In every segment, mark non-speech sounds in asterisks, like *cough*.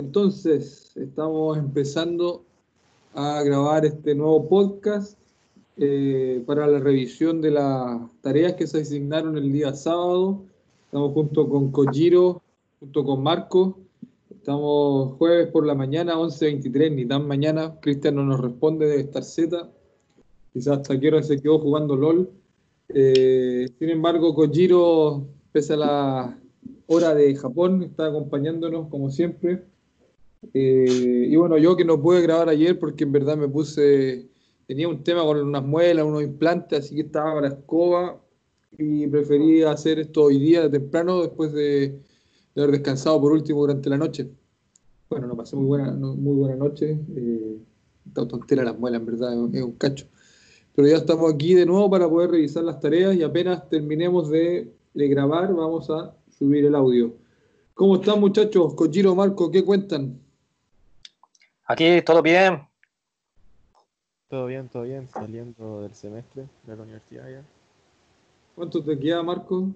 Entonces, estamos empezando a grabar este nuevo podcast eh, para la revisión de las tareas que se asignaron el día sábado. Estamos junto con Kojiro, junto con Marco. Estamos jueves por la mañana, 11.23, ni tan mañana. Cristian no nos responde, debe estar Z. Quizás hasta hora se quedó jugando LOL. Eh, sin embargo, Kojiro, pese a la hora de Japón, está acompañándonos como siempre. Eh, y bueno, yo que no pude grabar ayer porque en verdad me puse, tenía un tema con unas muelas, unos implantes, así que estaba con la escoba y preferí hacer esto hoy día temprano después de, haber descansado por último durante la noche. Bueno, no pasé muy buena, muy buena noche. Eh, tontera las muelas, en verdad, es un cacho. Pero ya estamos aquí de nuevo para poder revisar las tareas y apenas terminemos de, de grabar, vamos a subir el audio. ¿Cómo están muchachos? Cochiro, Marco, ¿qué cuentan? Aquí todo bien. Todo bien, todo bien, saliendo del semestre de la universidad ya. ¿Cuánto te queda, Marco?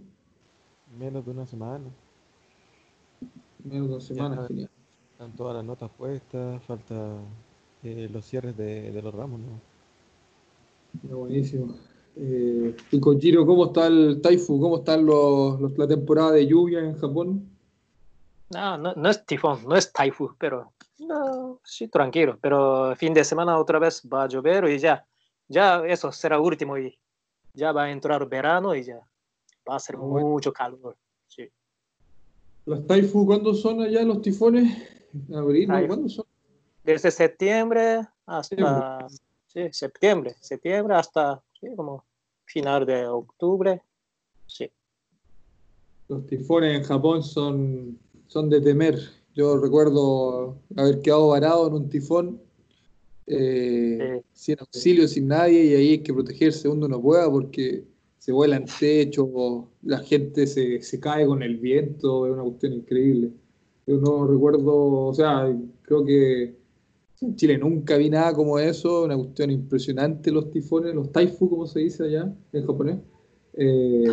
Menos de una semana. Menos de una semana, genial. Están todas las notas puestas, falta eh, los cierres de, los ramos, ¿no? buenísimo. Eh, y con Giro, ¿cómo está el Taifu? ¿Cómo está la temporada de lluvia en Japón? No, no, no es tifón, no es Taifu, pero no, sí, tranquilo. Pero fin de semana otra vez va a llover y ya, ya eso será último y ya va a entrar verano y ya va a ser ah, mucho calor. Sí. ¿Los Taifu cuándo son allá los tifones? ¿Abril? ¿Cuándo son? Desde septiembre hasta sí, septiembre, septiembre hasta sí, como final de octubre. Sí. Los tifones en Japón son, son de temer. Yo recuerdo haber quedado varado en un tifón eh, sin auxilio, sin nadie, y ahí hay que protegerse donde uno pueda porque se vuela en techo, la gente se, se, cae con el viento, es una cuestión increíble. Yo no recuerdo, o sea, creo que en Chile nunca vi nada como eso, una cuestión impresionante los tifones, los taifu, como se dice allá en japonés. Eh,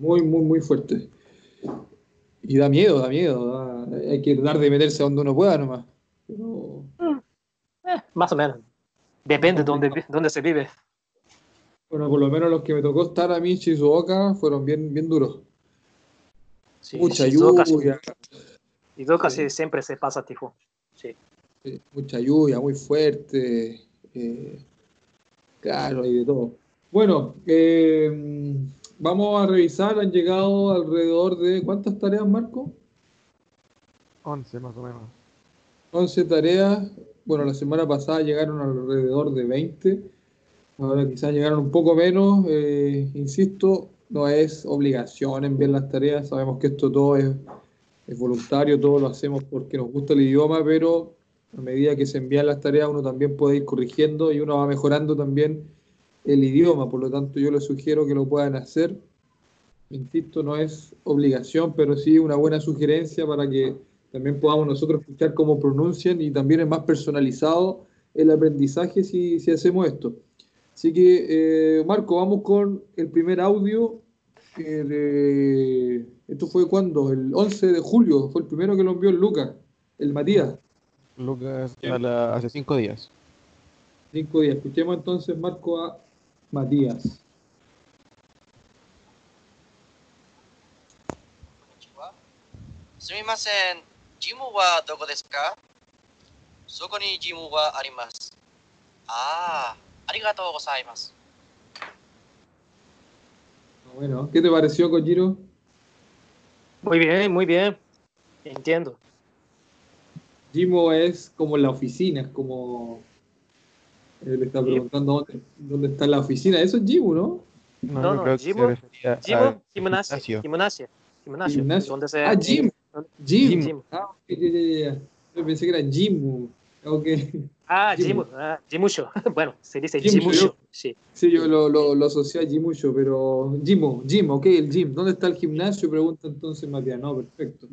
muy, muy, muy fuerte. Y da miedo, da miedo. hay que dar de meterse donde uno pueda nomás. Mm. Eh, más o menos. Depende de dónde, dónde se vive. Bueno, por lo menos los que me tocó estar a mí en Shizuoka fueron bien, bien duros. Mucha lluvia. Y casi siempre se pasa tifón. Sí. Mucha lluvia, muy fuerte. Eh, claro, y de todo. Bueno, eh, vamos a revisar. Han llegado alrededor de. ¿Cuántas tareas, Marco? 11 más o menos. 11 tareas. Bueno, la semana pasada llegaron alrededor de 20. Ahora quizás llegaron un poco menos. Eh, insisto, no es obligación enviar las tareas. Sabemos que esto todo es es voluntario, todo lo hacemos porque nos gusta el idioma, pero a medida que se envían las tareas uno también puede ir corrigiendo y uno va mejorando también el idioma, por lo tanto yo les sugiero que lo puedan hacer. Insisto, no es obligación, pero sí una buena sugerencia para que también podamos nosotros escuchar cómo pronuncian y también es más personalizado el aprendizaje si, si hacemos esto. Así que, eh, Marco, vamos con el primer audio de ¿Esto fue cuando? El 11 de julio, fue el primero que lo envió el Lucas, el Matías. Lucas hace cinco días. Cinco días. Escuchemos entonces, Marco, a Matías. Sumimasen, Jimu wa doko desu ka? Soko ni Jimu wa arimasu. Ah, arigatou gozaimasu. Bueno, ¿qué te pareció, Kojiro? Muy bien, muy bien. Entiendo. Jimo es como la oficina, es como. Él está preguntando dónde, está la oficina. Eso es Jimo, ¿no? No, no, no Jimo, Jimo, gimnasio. Gimnasio. Gimnasio. ¿Dónde se, ah, Jim. Jim. Jim. Ah, ya, ya, ya. Yo pensé que era Jimo. Okay. *laughs* Ah, Jimu, ah, Jimusho. *laughs* Bueno, se dice Jimusho. Sí. sí, yo lo, lo, lo asocié a Jimusho, pero Jimu, Jim, ok, el gym. ¿Dónde está el gimnasio? Pregunta entonces Matías. No, perfecto.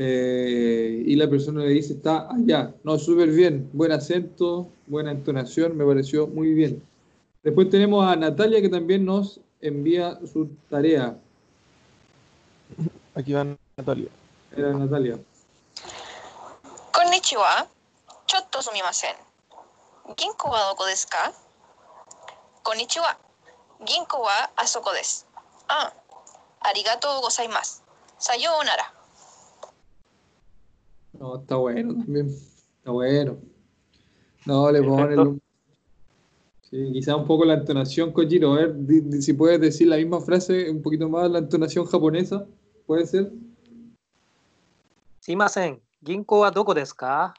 Eh, y la persona le dice, está allá. No, súper bien, buen acento, buena entonación, me pareció muy bien. Después tenemos a Natalia que también nos envía su tarea. Aquí va Natalia. Era Natalia. Konnichiwa. Chotto sumimasen. Ginko wa doko desu ka? Konnichiwa. Ginko wa asoko desu. Ah. Arigatou gozaimasu. Sayonara. No, está bueno también. Está bueno. No, le ponen un... Sí, quizá un poco la entonación, Kojiro. A ver, si puedes decir la misma frase, un poquito más la entonación japonesa, ¿puede ser? Simasen, ¿ginko wa doko desu ka?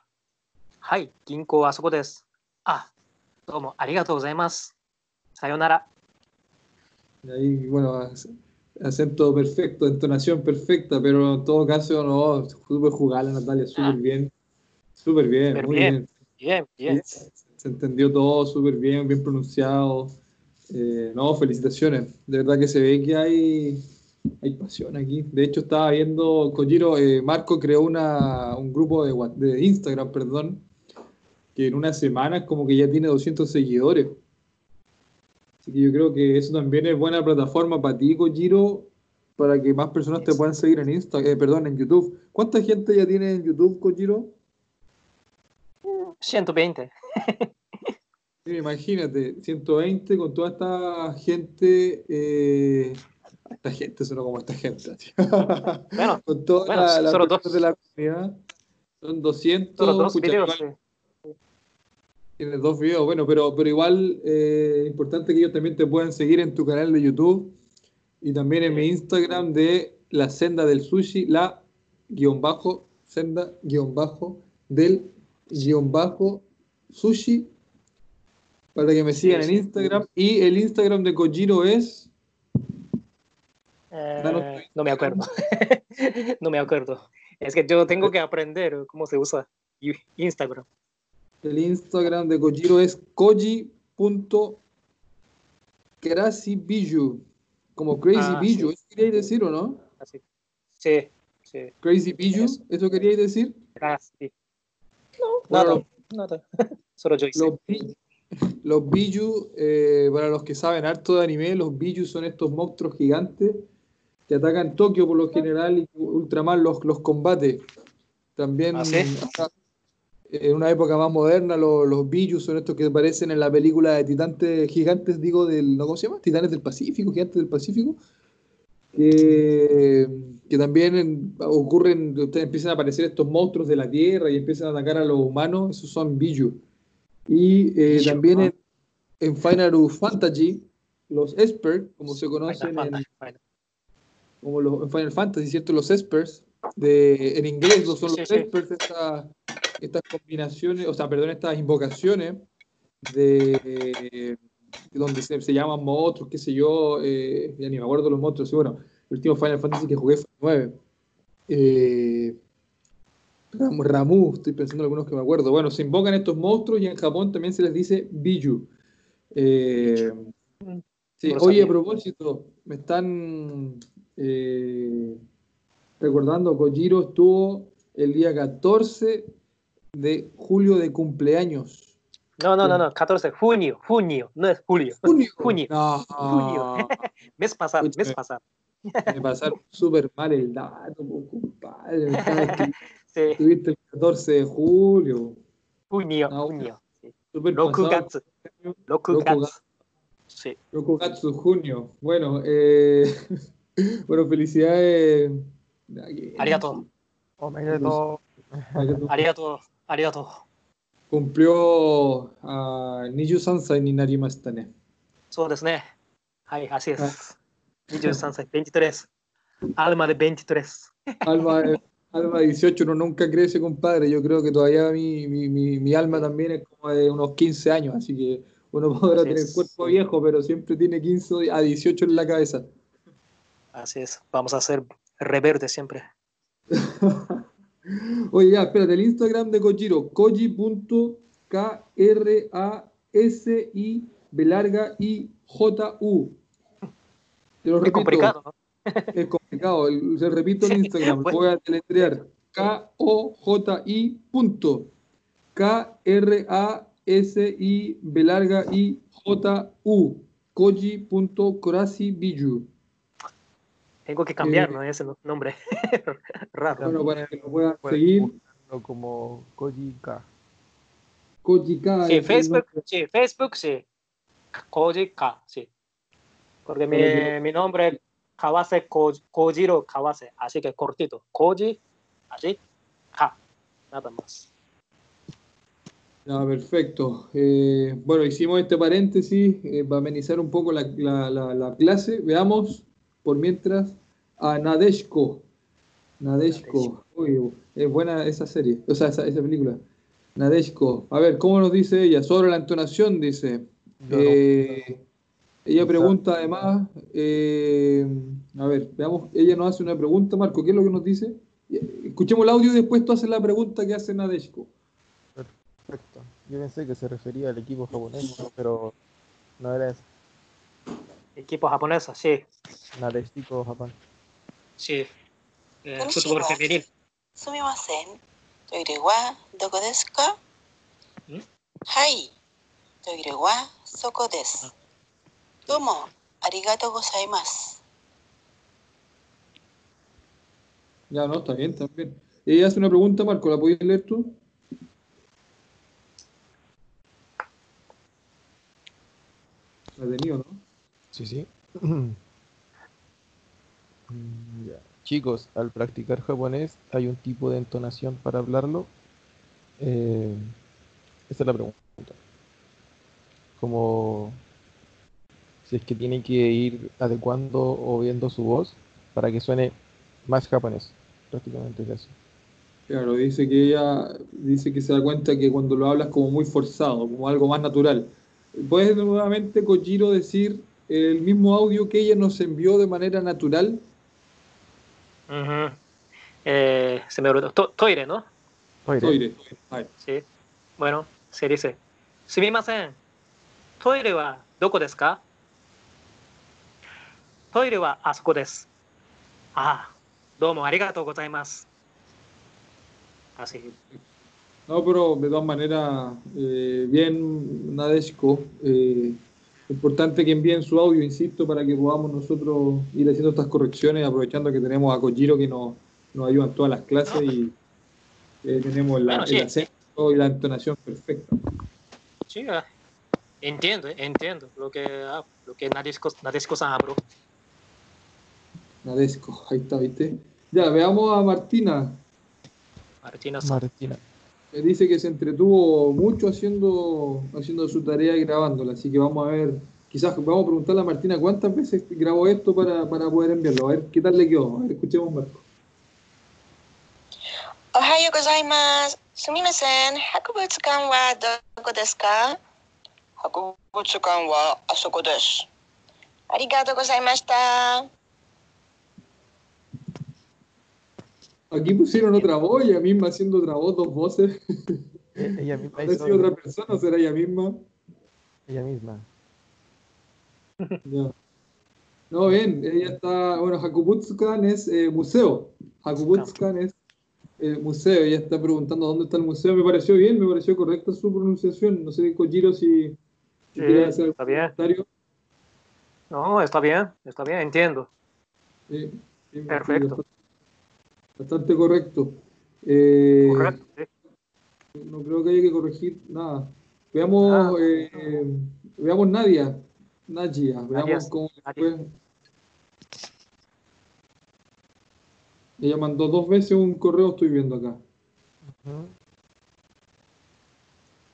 Hai, ginko wa soko desu. Ah, domo, arigatou gozaimasu. Sayonara. Y ahí, bueno, acento perfecto, entonación perfecta, pero en todo caso, no, súper jugada la Natalia, súper bien. Súper bien, muy bien. bien. Bien, bien. Se entendió todo súper bien, bien pronunciado. Eh, no, felicitaciones. De verdad que se ve que hay, hay pasión aquí. De hecho, estaba viendo, Kojiro, eh, Marco creó una, un grupo de, de Instagram, perdón, que en unas semanas como que ya tiene 200 seguidores. Así que yo creo que eso también es buena plataforma para ti, Kojiro, para que más personas te puedan seguir en Insta, eh, perdón, en YouTube. ¿Cuánta gente ya tiene en YouTube, Kojiro? 120. *laughs* Sí, imagínate, 120 con toda esta gente, eh, esta gente, suena como esta gente. *laughs* Bueno, con toda bueno, la, la solo personas dos. de la comunidad, son 200, solo dos videos. sí. Tienes dos videos, bueno, pero, pero igual eh, importante que ellos también te puedan seguir en tu canal de YouTube y también en mi Instagram de la senda del sushi, la guion bajo, senda guion bajo del guion bajo sushi para que me sigan en. Instagram y el Instagram de Kojiro es Eh, no me acuerdo. *laughs* no me acuerdo. Es que yo tengo que aprender cómo se usa Instagram. El Instagram de Kojiro es koji.crazybiju como Crazy Ah, Biju, sí. ¿eso queríais decir o no? Así. Sí, sí. Crazy Biju, Eso. ¿eso queríais decir? Ah, sí. Bueno, Nada, nada. *laughs* Solo yo hice. Los, los Biju, eh, para los que saben harto de anime, los Biju son estos monstruos gigantes que atacan Tokio por lo general y Ultraman los, los combate. También ¿Ah, sí? *laughs* en una época más moderna, los, los Biju son estos que aparecen en la película de Titantes Gigantes, digo, del, ¿no, ¿cómo se llama? Titanes del Pacífico, Gigantes del Pacífico. Que, que también en- ocurren, empiezan a aparecer estos monstruos de la Tierra y empiezan a atacar a los humanos, esos son Biju. Y eh, también ah. en, en Final Fantasy, los Esper, como se conocen Final en, como los, en Final Fantasy, ¿cierto? Los Espers, de, en inglés los son los. Espers, esta- estas combinaciones, o sea, perdón, estas invocaciones de donde se, se llaman monstruos, qué sé yo, eh, ya ni me acuerdo los monstruos, bueno, el último Final Fantasy que jugué fue el 9. Eh, Ram- Ramu, estoy pensando en algunos que me acuerdo. Bueno, se invocan estos monstruos y en Japón también se les dice Biju. Eh, sí, oye, a propósito, me están eh, recordando, Kojiro estuvo el día 14 de julio de cumpleaños. No, no, no, no, 14, junio, junio, no es julio. ¿Junio? Junio. No, Junio. *laughs* Mes pasado, Escúchame. mes pasado. me pasaron súper mal el dato, compadre. *laughs* Sí, estuviste el 14 de julio. junio, No, junio. Sí. Rokugatsu, Rokugatsu. Sí, Rokugatsu junio. Bueno, eh, *laughs* bueno, felicidades. arigato, Omedeto. arigato, arigato. Cumplió a Niju Sansai ni narimashita ne. そうですね。はい、así es. 23歳、23. Alma de 23. Alma, eh, alma 18 uno nunca crece, compadre. Yo creo que todavía mi, mi, mi, mi alma también es como de unos 15 años, así que uno podrá Así tener es. cuerpo viejo, pero siempre tiene 15 a 18 en la cabeza. Así es. Vamos a ser reverde siempre. *laughs* Oye, ya, espérate, el Instagram de Kojiro, koji.krasi B larga I J U. Te lo repito, complicado, ¿no? es complicado. Se repito el *laughs* Instagram, Bueno. voy a deletrear K O J I punto K R A S I B larga I J U koji.korasi biju. Tengo que cambiar, Eh, ¿no? Ese no- nombre. *laughs* Raro. Bueno, para que lo puedan seguir. como Koji-ka. Kojika. Sí, el Facebook, nombre. sí, Facebook, sí. Koji Ka, sí. Porque mi, mi nombre es Kawase Ko- Kojiro Kawase, así que cortito. Koji, así, Ka, nada más. Perfecto. Eh, bueno, hicimos este paréntesis eh, para amenizar un poco la, la- la- la clase. Veamos por mientras a Nadeshko. Nadeshko. Uy, es buena esa serie, o sea, esa, esa película. Nadeshko. A ver, ¿cómo nos dice ella? Sobre la entonación, dice. No- Eh, ella pregunta además, eh, a ver, veamos, ella nos hace una pregunta, Marco, ¿qué es lo que nos dice? Escuchemos el audio y después tú haces la pregunta que hace Nadeshko. Perfecto. Yo pensé que se refería al equipo japonés, pero no era eso. Equipos japoneses, sí. Náristico Japón. Sí. Eh, fútbol femenil. Sumimasen. Toire wa doko desu ka? ¿Mm? Hai. Toire wa soko desu. Ah. Domo, arigato gozaimasu. Ya, no, está bien, está bien. Ella hace una pregunta, Marco, ¿la podías leer tú? La tenía, ¿no? Sí, sí. *clears throat* Ya. Chicos, al practicar japonés hay un tipo de entonación para hablarlo. Eh, esa es la pregunta. Como si es que tiene que ir adecuando o viendo su voz para que suene más japonés. Prácticamente es eso. Claro, dice que ella dice que se da cuenta que cuando lo hablas como muy forzado, como algo más natural. ¿Puedes nuevamente, Kojiro, decir el mismo audio que ella nos envió de manera natural? Ujú. Eh, se me olvidó. To- toire, ¿no? Toire. Toire. Ay, Sí. Bueno, se dice. すみません。トイレはどこですかトイレはあそこです。ああ、どうもありがとうございます。Así. No, pero de todas maneras, eh, bien, Nadeshko. Eh, importante que envíen su audio, insisto, para que podamos nosotros ir haciendo estas correcciones, aprovechando que tenemos a Kojiro que nos, nos ayuda en todas las clases y eh, tenemos la, Bueno, sí. el acento y la entonación perfecta. Sí, ah, entiendo, entiendo lo que, ah, lo que Nadesco, Nadesco-san habló. Nadeshko, ahí está, ¿viste? Ya, veamos a Martina. Martina-san. Martina dice que se entretuvo mucho haciendo, haciendo su tarea y grabándola, así que vamos a ver, quizás vamos a preguntarle a Martina cuántas veces grabó esto para, para poder enviarlo, a ver qué tal le quedó, a ver, escuchemos Marco. Ohayo gozaimasu, sumimasen, hakubu tsukan wa doko desu ka? Hakubu tsukan wa asoko desu. Arigato gozaimashita. Aquí pusieron otra voz, ella misma haciendo otra voz, dos voces. E- Ella misma ¿Habrá hizo- sido otra persona o será ella misma? Ella misma. Ya. No, bien, ella está, bueno, Hakubutsukan es eh, museo. Hakubutsukan es eh, museo. Ella está preguntando dónde está el museo. Me pareció bien, me pareció correcta su pronunciación. No sé, Kojiro, si, si Sí, hacer está bien. comentario. No, está bien, está bien, entiendo. Sí, sí, Perfecto. Bastante correcto. Eh, correcto. No creo que haya que corregir nada. Veamos, ah, eh, veamos Nadia. Nadia, veamos Adiós. cómo fue. Ella mandó dos veces un correo, estoy viendo acá.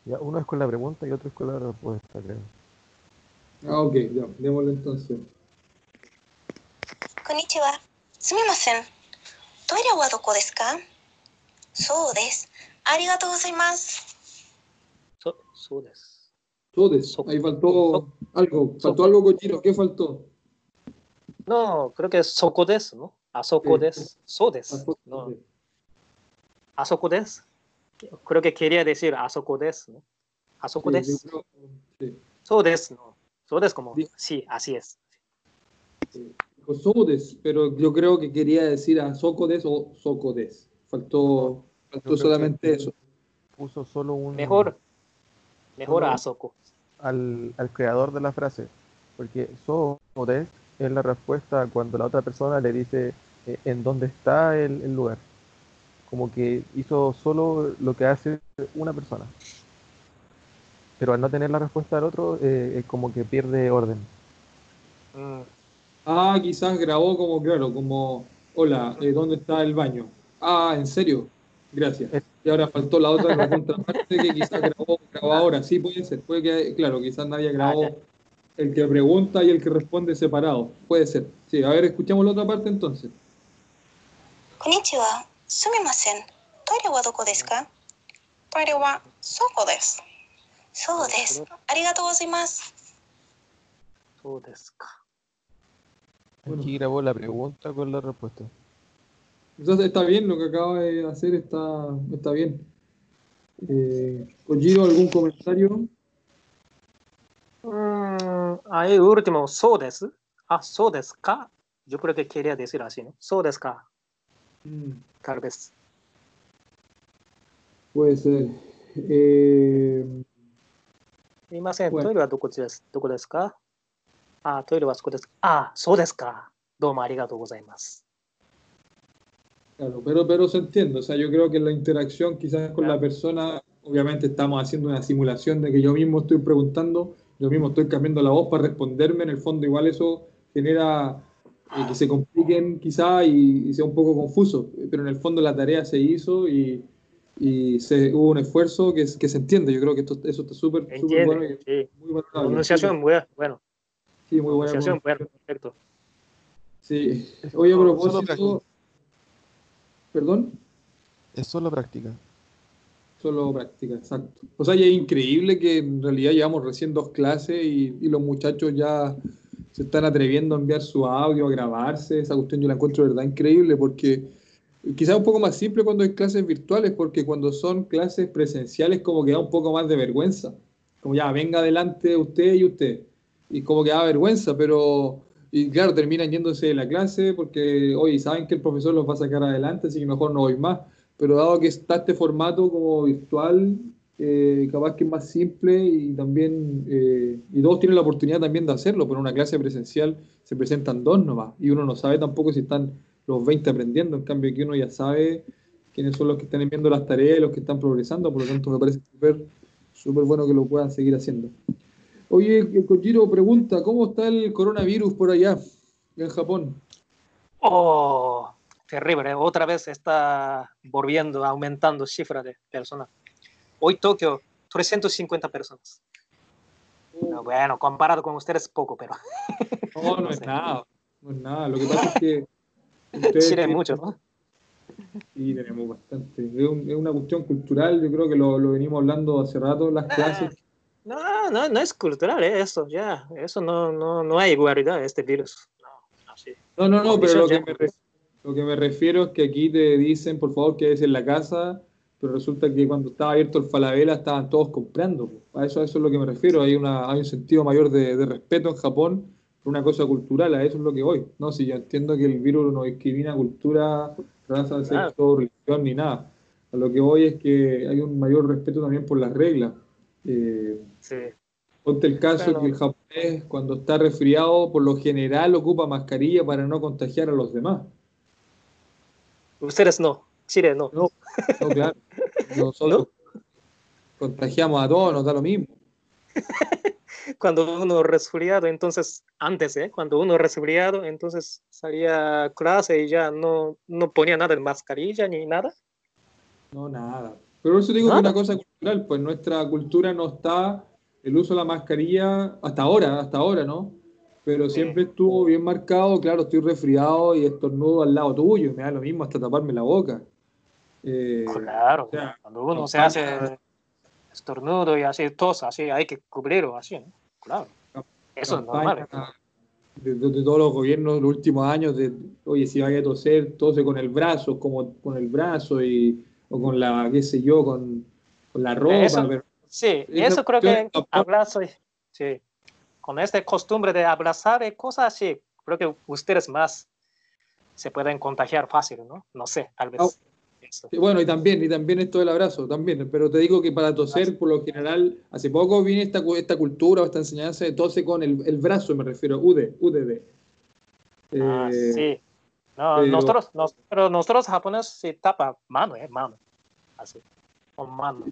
Ya, uno es con la pregunta y otro es con la respuesta, creo. Ah, ok, ya, démosle entonces. Konnichiwa. Sumimasen. トイレはどこですかそうです。ありがとうございます。So- so des. Todes, So- ahí faltó algo, faltó algo Kojiro, ¿qué faltó? No, creo que es soko des, ¿no? A soko Sí. des. So des. No, a soko des. Creo que quería decir a soko des, ¿no? A soko Sí, des. yo creo- sí. So des, ¿no? So des como, sí, así es. Dijo Sodes, pero yo creo que quería decir a Socodes o Socodes. Faltó, faltó solamente eso. Puso solo un. Mejor, mejor a soko. al, al creador de la frase. Porque so des es la respuesta cuando la otra persona le dice eh, en dónde está el, el lugar. como que hizo solo lo que hace una persona. Pero al no tener la respuesta del otro, eh, es como que pierde orden. Mm, Ah, quizás grabó como, claro, como, hola, eh, ¿dónde está el baño? Ah, ¿en serio? Gracias. Y ahora faltó la otra la contraparte que quizás grabó, grabó ahora. Sí, puede ser. Puede que, claro, quizás nadie grabó el que pregunta y el que responde separado. Puede ser. Sí, a ver, escuchamos la otra parte entonces. Konnichiwa, sumimasen. ¿Toire wa doko desu ka? Toire wa soko desu. So desu. Arigatou gozaimasu. Bueno. Aquí grabó la pregunta con la respuesta. Quizás está bien lo que acaba de hacer, está, está bien. Eh, Kojiro, ¿algún comentario? Mm, ahí último, そうです。あ、そうですか Yo creo que quería decir así, ¿no? そうですか Mm, Tal vez. puede ser. Eh, すいません、bueno. トイレはどこですどこですか あ、トイレはそこです。あ、そうですか。どうもありがとうございます。 Claro, pero, pero se entiende. O sea, yo creo que la interacción quizás con la persona, obviamente estamos haciendo una simulación de que yo mismo estoy preguntando, yo mismo estoy cambiando la voz para responderme. En el fondo, igual eso genera eh, que se compliquen quizás y, y sea un poco confuso. Pero en el fondo la tarea se hizo y, y se, hubo un esfuerzo que, que se entiende. Yo creo que esto, eso está súper súper Entiende. bueno y Sí. muy valorable. Pronunciación, muy bueno. Sí, muy buena Pronunciación, bueno, perfecto. Sí. Oye, a propósito, perdón. Es solo práctica. Solo práctica, exacto. O sea, ya es increíble que en realidad llevamos recién dos clases y, y los muchachos ya se están atreviendo a enviar su audio, a grabarse. Esa cuestión yo la encuentro de verdad increíble porque quizás un poco más simple cuando hay clases virtuales, porque cuando son clases presenciales como que da un poco más de vergüenza. Como ya, venga adelante usted y usted. Y como que da vergüenza, pero... Y claro, terminan yéndose de la clase porque, oye, saben que el profesor los va a sacar adelante, así que mejor no voy más pero dado que está este formato como virtual, eh, capaz que es más simple y también, eh, y todos tienen la oportunidad también de hacerlo, pero en una clase presencial se presentan dos nomás, y uno no sabe tampoco si están los 20 aprendiendo, en cambio aquí uno ya sabe quiénes son los que están enviando las tareas los que están progresando, por lo tanto me parece súper bueno que lo puedan seguir haciendo. Oye, Kojiro pregunta, ¿cómo está el coronavirus por allá, en Japón? Oh, terrible. Otra vez está volviendo, aumentando cifra de personas. Hoy Tokio, 350 personas. No, bueno, comparado con ustedes, poco, pero No, no *laughs* No es sé. nada, no es nada. Lo que pasa es que ustedes Chile es tienen- mucho, ¿no? Sí, tenemos bastante. Es, un- es una cuestión cultural, yo creo que lo, lo venimos hablando hace rato en las clases. No, no, no es cultural ¿eh? eso, ya. Eso no, no, no hay igualdad, este virus. No, no, sí. No, no, no, pero lo que, me ya. re- lo que me refiero es que aquí te dicen, por favor, que es en la casa, pero resulta que cuando estaba abierto el Falabella estaban todos comprando. A eso, a eso es lo que me refiero. Hay, una, hay un sentido mayor de, de respeto en Japón por una cosa cultural, a eso es lo que voy. No, si yo entiendo que el virus no discrimina cultura, raza, Claro. sexo, religión, ni nada. A lo que voy es que hay un mayor respeto también por las reglas. Eh, Sí. Ponte el caso Claro. que el japonés, cuando está resfriado, por lo general ocupa mascarilla para no contagiar a los demás. Ustedes no, Chile no. No, no, claro. *laughs* Nosotros contagiamos a todos, nos da lo mismo. *laughs* Cuando uno resfriado, entonces, antes, ¿eh? Cuando uno resfriado, entonces salía a clase y ya no, no ponía nada de mascarilla ni nada. No, nada. Pero por eso digo que Nada. es una cosa cultural, pues nuestra cultura no está el uso de la mascarilla hasta ahora, hasta ahora, ¿no? Pero siempre estuvo bien marcado, claro, estoy resfriado y estornudo al lado tuyo, me da lo mismo hasta taparme la boca. Eh, Claro, o sea, cuando uno no se hace estornudo y así tos, así hay que cubrirlo así, ¿no? Claro. Eso es normal. De, de- de todos los gobiernos los últimos años, de, oye, si vaya a toser, tose con el brazo, como con el brazo y, o con la, qué sé yo, con, con la ropa. Eso- pero- Sí, Esa eso creo que abrazo, sí, con esta costumbre de abrazar y cosas así, creo que ustedes más se pueden contagiar fácil, ¿no? No sé, tal vez. Sí, Bueno, y también, y también esto del abrazo, también, pero te digo que para toser, por lo general, hace poco viene esta, esta cultura o esta enseñanza de tose con el, el brazo, me refiero, UD, UDD. Ah, Eh, sí, No, Pero- nosotros, nos- pero nosotros japoneses sí tapa mano, eh, mano. Así, con mano.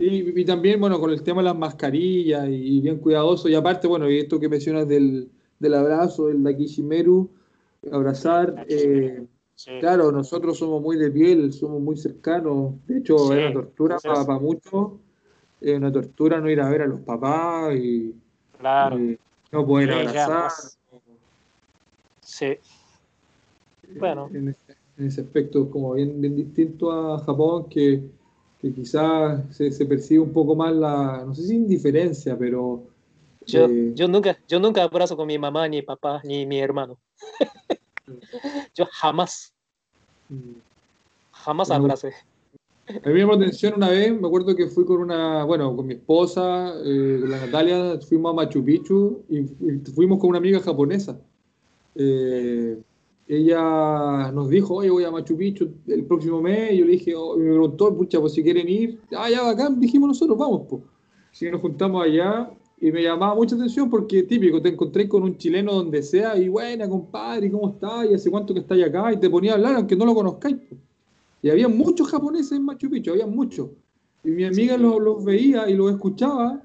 Y, y también, bueno, con el tema de las mascarillas y bien cuidadoso. Y aparte, bueno, y esto que mencionas del, del abrazo, el Dakishimeru, abrazar. eh, Sí. claro, nosotros somos muy de piel, somos muy cercanos. De hecho, Sí, es una tortura sí, sí. para, muchos. Es una tortura no ir a ver a los papás y Claro. no poder abrazar. Sí. Bueno. En ese, en ese aspecto como bien, bien distinto a Japón, que, que quizás se, se percibe un poco más la, no sé si indiferencia, pero Yo, eh, yo nunca, yo nunca abrazo con mi mamá, ni papá, ni mi hermano. *laughs* yo jamás, jamás Me abracé. A mí me llamó la atención una vez, me acuerdo que fui con una, bueno, con mi esposa, eh, con la Natalia, fuimos a Machu Picchu y, y fuimos con una amiga japonesa. Eh, ella nos dijo, oye, voy a Machu Picchu el próximo mes, y yo le dije, oh, me preguntó, pucha, pues si quieren ir, ah, ya, bacán, dijimos nosotros, vamos, pues. Así que nos juntamos allá y me llamaba mucha atención porque típico, te encontré con un chileno donde sea y buena, compadre, ¿cómo estás? ¿Y hace cuánto que estás acá? Y te ponía a hablar aunque no lo conozcáis. pues. Y había muchos japoneses en Machu Picchu, había muchos. Y mi amiga Sí. los, los veía y los escuchaba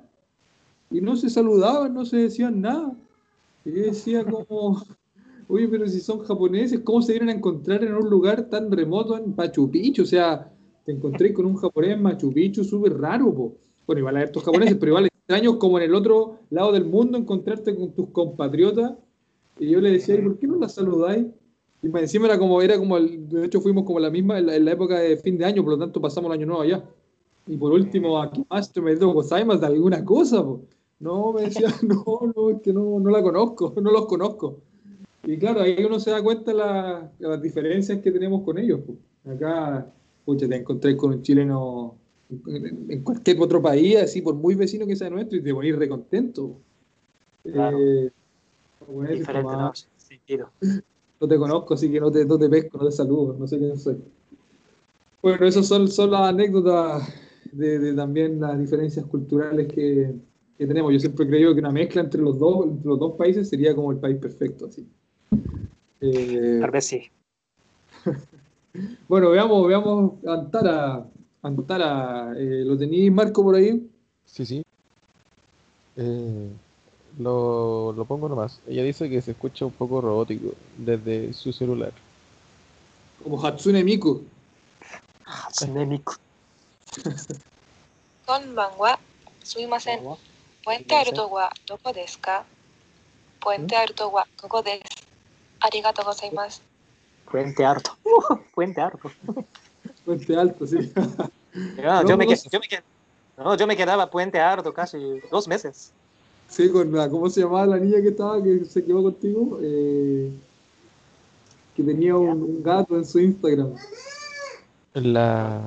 y no se saludaban, no se decían nada. Y yo decía como, oye, pero si son japoneses, ¿cómo se vienen a encontrar en un lugar tan remoto en Machu Picchu? O sea, te encontré con un japonés en Machu Picchu súper raro, po. Bueno, igual hay estos japoneses, pero igual extraños como en el otro lado del mundo encontrarte con tus compatriotas. Y yo le decía, ¿y por qué no la saludáis? Y más encima era como, era como, el- de hecho fuimos como la misma en la, en la época de fin de año, por lo tanto pasamos el año nuevo allá. Y por último, aquí más me dijo, ¿sabes de alguna cosa? po?". No, me decía, *laughs* no, no, es que no, no la conozco, no los conozco. Y claro, ahí uno se da cuenta la- las diferencias que tenemos con ellos. Acá, pucha, te encontré con un chileno en, en cualquier otro país, así por muy vecino que sea nuestro, y te pones recontento. Claro. Eh, Diferente, como, ¿no? ah, *laughs* no te conozco, así que no te, no te pesco, no te saludo, no sé quién soy. Bueno, esas son, son las anécdotas de, de también las diferencias culturales que, que tenemos. Yo siempre he creído que una mezcla entre los dos, entre los dos países sería como el país perfecto, así. Eh, Tal vez sí. *laughs* bueno, veamos, veamos Antara. Antara, eh, ¿lo tenéis Marco por ahí? Sí, sí. Eh, lo, lo pongo nomás. Ella dice que se escucha un poco robótico desde su celular. Como Hatsune Miku. Hatsune Miku. *laughs* Konbanwa, sumimasen. Puente Alto wa, ¿doko desu ka? Puente Alto wa, ¿koko? arigato gozaimasu. Puente harto. *laughs* Puente harto. Puente alto, sí. No, yo, me quedaba puente harto casi dos meses. Sí, con la, ¿cómo se llamaba la niña que estaba, que se quedó contigo? Eh, que tenía un, gato en su Instagram. La...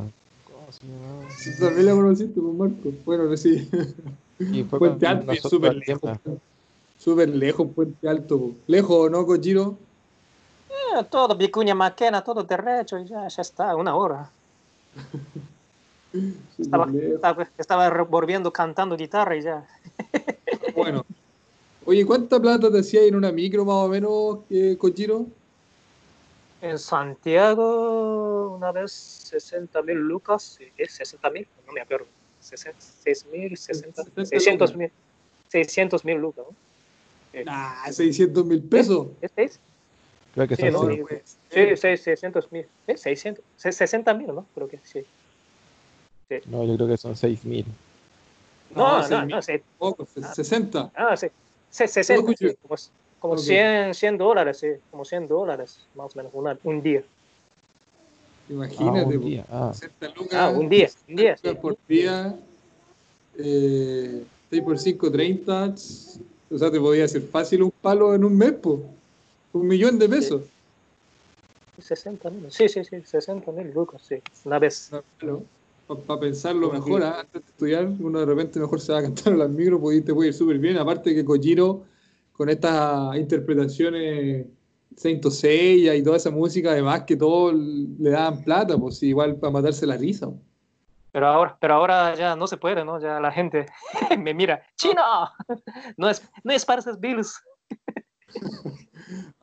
¿Cómo se llamaba? Sí, también la conociste, pues, Marco. Bueno, sí. Y fue puente alto, súper lejos. Súper lejos, Puente Alto. po. Lejos, ¿no, Cochiro? Eh, todo Vicuña Maquena, todo derecho y ya, ya está, una hora. *laughs* Estaba, estaba, volviendo cantando guitarra y ya. *laughs* Bueno. Oye, ¿cuánta plata te hacía en una micro más o menos, eh, Cochiro? En Santiago, una vez 60 mil lucas, ¿es 60 mil? No me acuerdo. 6 mil, 60, 60 600 mil. 600 mil lucas, ¿no? Ah, 600 mil pesos. ¿Es, es? Creo que Sí, son no, sí, pues, Sí, sí, 600 mil. ¿Eh? 600, se- 60 mil, ¿no? Creo que sí. No, yo creo que son 6.000. No, Ah, no, no, mil. sí. Poco, 60. Ah, sí. Se- 60, escucho. sí, como, como Ok. 100, 100 dólares, sí. Como 100 dólares, más o menos, una- un día. Imagínate. Ah, un día. Ah, 60 lucas. Ah, un día, un día, sí. Por día. Eh, 6 por 5, 30. O sea, te podía hacer fácil un palo en un mes, po. Un millón de pesos. 60 mil, sí, sí, sí, 60 mil lucas, sí. Una vez. Para pensarlo mejor, ¿ah? antes de estudiar, uno de repente mejor se va a cantar a las micro, pues, y te puede ir súper bien. Aparte que Kojiro, con estas interpretaciones Saint Seiya y toda esa música, además que todo le daban plata, pues igual para matarse la risa. po. Pero ahora, pero ahora ya no se puede, ¿no? Ya la gente *laughs* me mira, ¡Chino! *laughs* No es, no es para esos virus. *laughs*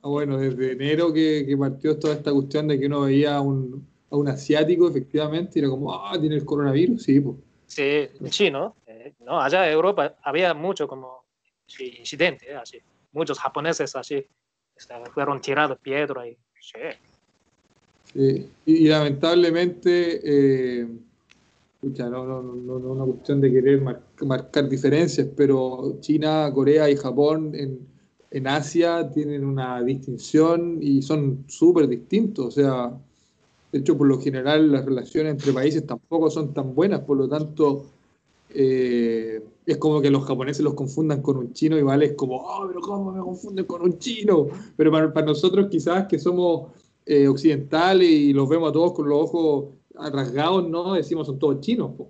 Bueno, desde enero que, que partió toda esta cuestión de que uno veía a un, a un asiático, efectivamente, y era como, ah, tiene el coronavirus, sí, pues. Sí, en chino. eh, no, allá en Europa había mucho como incidente, eh, así. Muchos japoneses así este, fueron tirados piedra y sí. Sí, y, y lamentablemente, eh, pucha, no, no, no, no, una cuestión de querer mar- marcar diferencias, pero China, Corea y Japón en, en Asia tienen una distinción y son súper distintos. O sea, de hecho, por lo general, las relaciones entre países tampoco son tan buenas, por lo tanto, eh, es como que los japoneses los confundan con un chino, igual es como, oh, pero ¿cómo me confunden con un chino? Pero para, para nosotros, quizás que somos eh, occidentales y los vemos a todos con los ojos rasgados, ¿no? Decimos son todos chinos, po.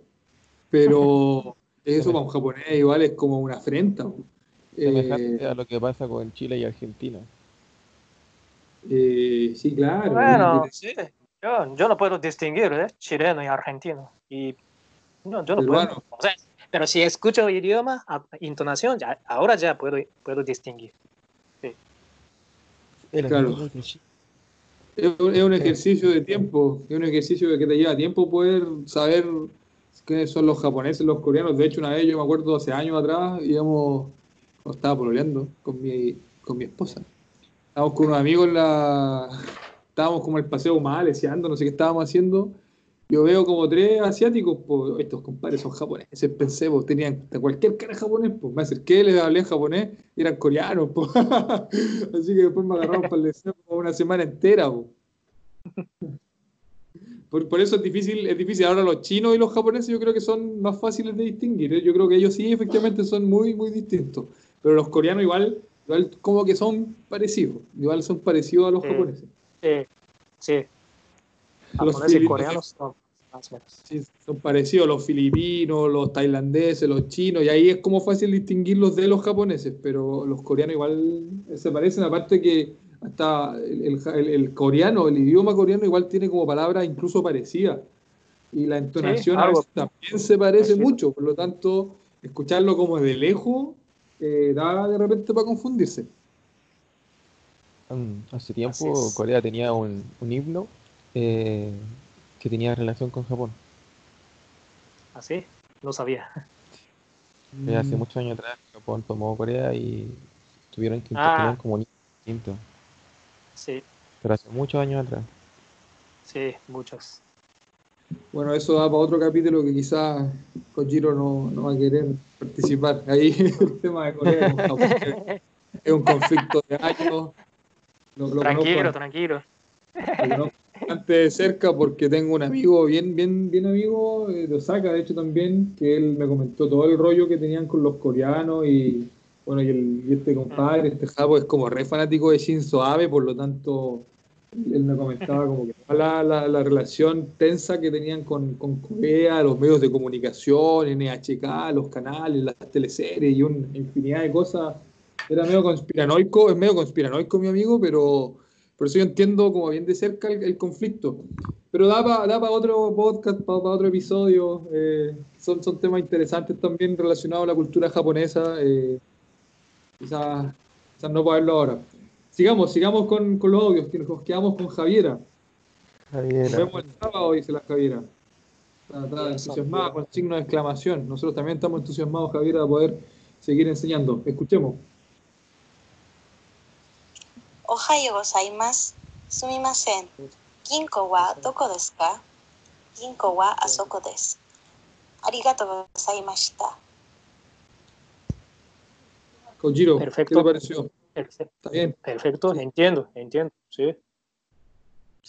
pero eso para un japonés igual es como una afrenta. po. Semejante Eh, a lo que pasa con Chile y Argentina. eh, sí, claro. Bueno, sí. Yo, yo no puedo distinguir ¿eh? chileno y argentino. Y no, yo no Peruano. puedo. O sea, pero si escucho idioma, a- intonación, ya, ahora ya puedo, puedo distinguir. Claro. Que Es un, es un ejercicio de tiempo, es un ejercicio que te lleva tiempo poder saber quiénes son los japoneses, los coreanos. De hecho, una vez yo me acuerdo hace años atrás, íbamos, estaba pololeando con mi, con mi esposa. Estábamos con unos amigos en la. Estábamos como en el paseo mal, leseando, no sé qué estábamos haciendo. Yo veo como tres asiáticos, pues estos compadres son japoneses, pensé, pues tenían cualquier cara japonés, pues me acerqué, les hablé en japonés y eran coreanos, pues. *laughs* Así que después me agarraron para el deseo como una semana entera, pues. Por, por eso es difícil, es difícil. Ahora los chinos y los japoneses yo creo que son más fáciles de distinguir. ¿eh? Yo creo que ellos sí, efectivamente, son muy, muy distintos. Pero los coreanos igual, igual como que son parecidos. Igual son parecidos a los japoneses. Sí, sí. Los Japoneses y coreanos son más o menos. Sí, son parecidos los filipinos, los tailandeses, los chinos, y ahí es como fácil distinguirlos de los japoneses, pero los coreanos igual se parecen, aparte que hasta el, el- el- coreano, el idioma coreano igual tiene como palabras incluso parecidas, y la entonación a algo. veces también se parece mucho, por lo tanto, escucharlo como de lejos eh, da de repente para confundirse. Mm, Hace tiempo. Corea tenía un, un himno eh, que tenía relación con Japón. Así, no sabía. Eh, Mm. hace muchos años atrás Japón tomó Corea y tuvieron que Ah. tenían como un himno distinto. Sí, Pero hace muchos años atrás. sí, muchos. Bueno, eso da para otro capítulo que quizás Kojiro no, no va a querer participar. Ahí *laughs* el tema de Corea *laughs* es un conflicto de años. Lo, lo Tranquilo, conozco, tranquilo. lo conozco bastante de cerca porque tengo un amigo bien, bien, bien amigo eh, de Osaka, de hecho también, que él me comentó todo el rollo que tenían con los coreanos y bueno, y, el, y este compadre, este japo es como re fanático de Shinzo Abe, por lo tanto él me comentaba como que la, la, la relación tensa que tenían con, con Corea, los medios de comunicación, NHK, los canales, las teleseries y una infinidad de cosas. Era medio conspiranoico, es medio conspiranoico mi amigo, pero por eso yo entiendo como bien de cerca el, el conflicto. Pero da para da pa otro podcast, para otro episodio. eh, son, son temas interesantes también relacionados a la cultura japonesa. eh, quizás, quizás no para verlo ahora. Sigamos, sigamos con, con los audios, que nos quedamos con Javiera. Nos Javiera. vemos el sábado, dice la Javiera. Está, está entusiasmada con signo de exclamación. Nosotros también estamos entusiasmados, Javiera, de poder seguir enseñando. Escuchemos. Ohayo gozaimasu. Sumimasen. Ginko wa doko desu ka? Ginko wa asoko desu. Arigato gozaimashita. Kojiro, perfecto. ¿qué te pareció? Perfecto. ¿Está bien? Perfecto, sí. entiendo, entiendo, sí.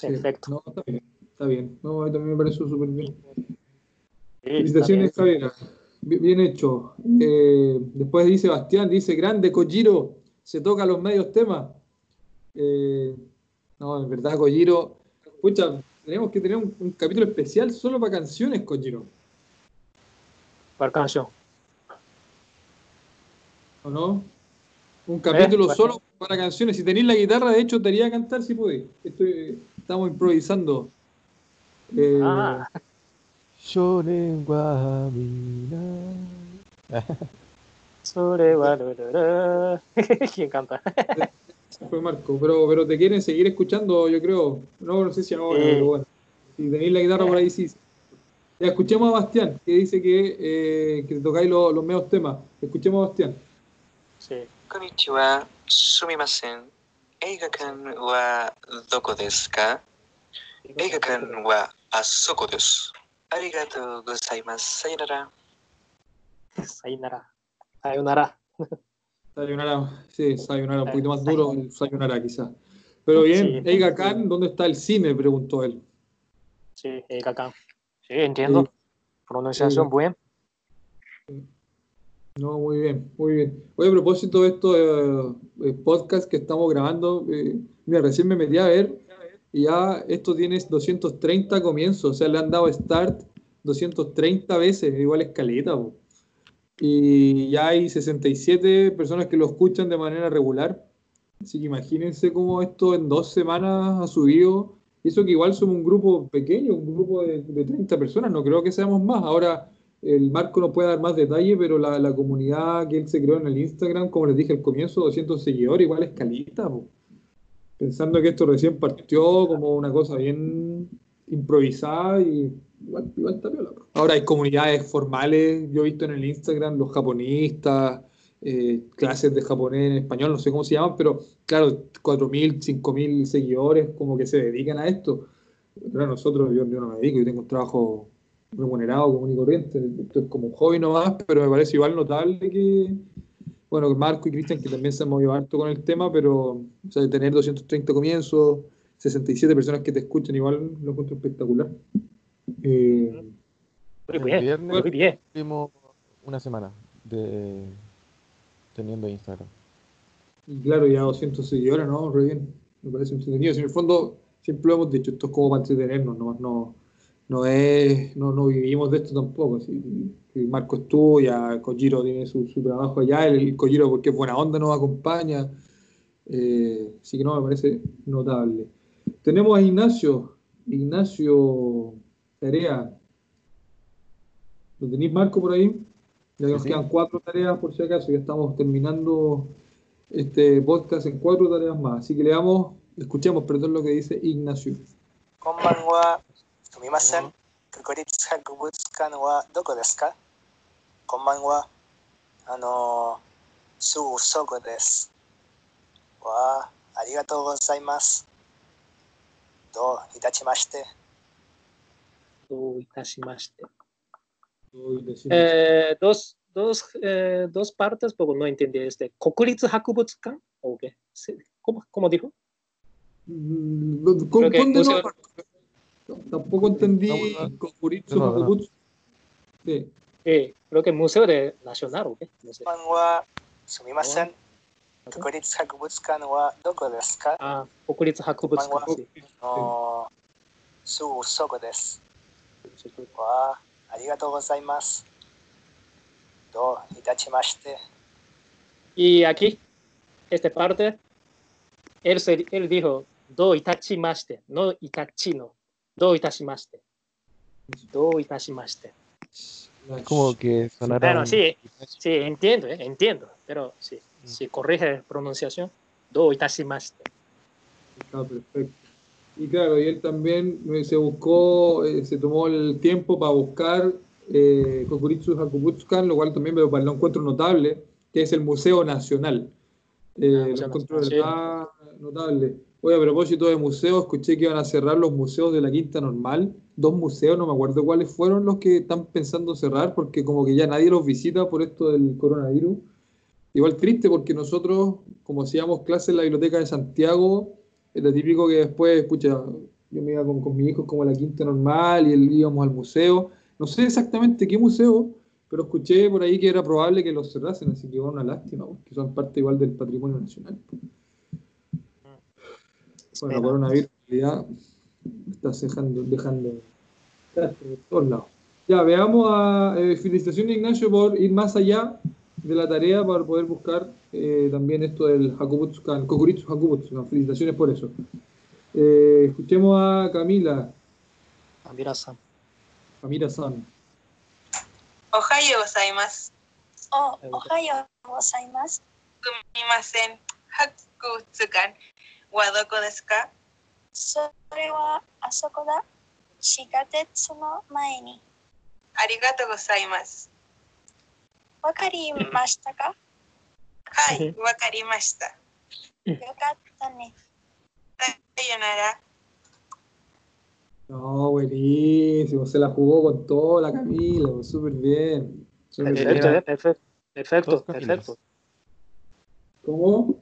Perfecto. Sí. No, está bien, está bien. No, a mí también me pareció súper bien. Sí, Felicitaciones, Javier. Bien hecho. Eh, después dice Sebastián, dice, grande, Kojiro, se toca los medios temas. Eh, no, en verdad, Kojiro, pucha, tenemos que tener un, un capítulo especial solo para canciones, Kojiro, ¿Cuál canción? ¿o no? Un capítulo bueno. solo para canciones. Si tenéis la guitarra, de hecho, te haría cantar si podéis. Estoy, estamos improvisando. Eh, Ah. *laughs* ¿Quién canta? *laughs* Se fue Marco, pero, pero te quieren seguir escuchando, yo creo. No, no sé si ahora, pero bueno. Si tenéis la guitarra por ahí, sí. Ya escuchemos a Bastián, que dice que, eh, que tocáis lo, los medios temas. Escuchemos a Bastián. Sí. Konnichiwa, sumimasen. Eigakan wa doko desu ka? Eigakan wa asoko desu. Arigato gozaimasu. Sayonara. Sayonara. Sayonara. *laughs* Sayonara, sí, Sayonara, un poquito más duro que Sayonara quizás. Pero bien, Sí. Eiga Khan, ¿dónde está el cine? Preguntó él. Sí, Eigakan. Sí, entiendo. Pronunciación Sí. buena. No, muy bien, muy bien. Oye, a propósito de estos eh, eh, podcasts que estamos grabando, eh, mira, recién me metí a ver y ya esto tiene 230 comienzos, o sea, le han dado start 230 veces, igual escaleta. po. Y ya hay 67 personas que lo escuchan de manera regular. Así que imagínense cómo esto en dos semanas ha subido. Y eso que igual somos un grupo pequeño, un grupo de, de 30 personas, no creo que seamos más. Ahora el Marco no puede dar más detalle, pero la, la comunidad que él se creó en el Instagram, como les dije al comienzo, 200 seguidores, igual escalita. po. Pensando que esto recién partió como una cosa bien improvisada y igual, igual está piola. Ahora hay comunidades formales, yo he visto en el Instagram los japonistas, eh, clases de japonés en español, no sé cómo se llaman, pero claro, 4.000, 5.000 seguidores como que se dedican a esto. Pero nosotros, yo, no me dedico, yo tengo un trabajo remunerado común y corriente, esto es como un hobby nomás, pero me parece igual notable que, bueno, Marco y Cristian que también se han movido harto con el tema, pero o sea, tener 230 comienzos, 67 personas que te escuchan, igual lo encuentro espectacular. Eh, Muy El bien. viernes Muy bien. cumplimos una semana de teniendo Instagram. Y claro, ya 200 seguidores, ¿no? Re bien. Me parece entretenido. Si en el fondo, siempre lo hemos dicho, esto es como para entretenernos, no, no, no es, no, no vivimos de esto tampoco. Si, si Marco estudia, Kojiro tiene su, su trabajo allá, el Kojiro porque es buena onda nos acompaña. Eh, así que no, me parece notable. Tenemos a Ignacio, Ignacio Tarea. ¿Lo tenéis Marco por ahí? Ya que Sí, nos sí. quedan cuatro tareas por si acaso, ya estamos terminando este podcast en cuatro tareas más. Así que le damos, escuchemos, perdón, lo que dice Ignacio. こんばんは。すみません。国立博物館はどこですかこんばんは。あのー、すぐそこです。わあ、ありがとうございます。どういたしまして。 当いたしまして。どうパルタスポーのインテンディで国立博物館？おげ。コモディフロケモセオでナショナルオケ。すみません。国立博物館はどこですか国立博物館。そう、そこです。Sí, sí. わあ、ありがとうございます。どういたしまして。 Y aquí, esta parte, él, se- él dijo, do itachimashite, no itachino, do itashimashite. Do itashimashite. Como que sonara. Bueno, un- sí, sí, entiendo, eh, entiendo, pero sí, si corrige pronunciación, do itashimashite. Está perfecto. Y claro, y él también eh, se buscó, eh, se tomó el tiempo para buscar eh, Kokuritsu lo cual también me lo encuentro notable, que es el Museo Nacional. Eh, Ah, lo encuentro verdad notable. Oye, a propósito de museos, escuché que iban a cerrar los museos de la Quinta Normal. Dos museos, no me acuerdo cuáles fueron los que están pensando cerrar, porque como que ya nadie los visita por esto del coronavirus. Igual triste porque nosotros, como hacíamos clases en la biblioteca de Santiago, era típico que después, escucha, yo me iba con, con mi hijo como a la quinta normal y él íbamos al museo. No sé exactamente qué museo, pero escuché por ahí que era probable que los cerrasen, así que bueno, una lástima, porque son parte igual del patrimonio nacional. Bueno, coronavirus realidad está dejando, dejando por todos lados. Ya, veamos a eh, felicitaciones Ignacio por ir más allá de la tarea para poder buscar eh, también esto del Hakubutsukan, Kokuritsu Hakubutsukan. Felicitaciones por eso. Eh, escuchemos a Camila. Amira-san. Amira-san. Ohayou gozaimasu. Oh, ohayou gozaimasu. Hakubutsukan. Wadoko desu ka? Sore wa asoko da. Shigatetsu no mae ni. Arigato gozaimasu. わかりましたかはい、わかりました。よかったね。さよなら。 No, buenísimo, se la jugó con todo la Camila, pues, súper bien. súper Perfecto, bien. eh, perfecto, perfecto, Dos Camilas. perfecto. ¿Cómo?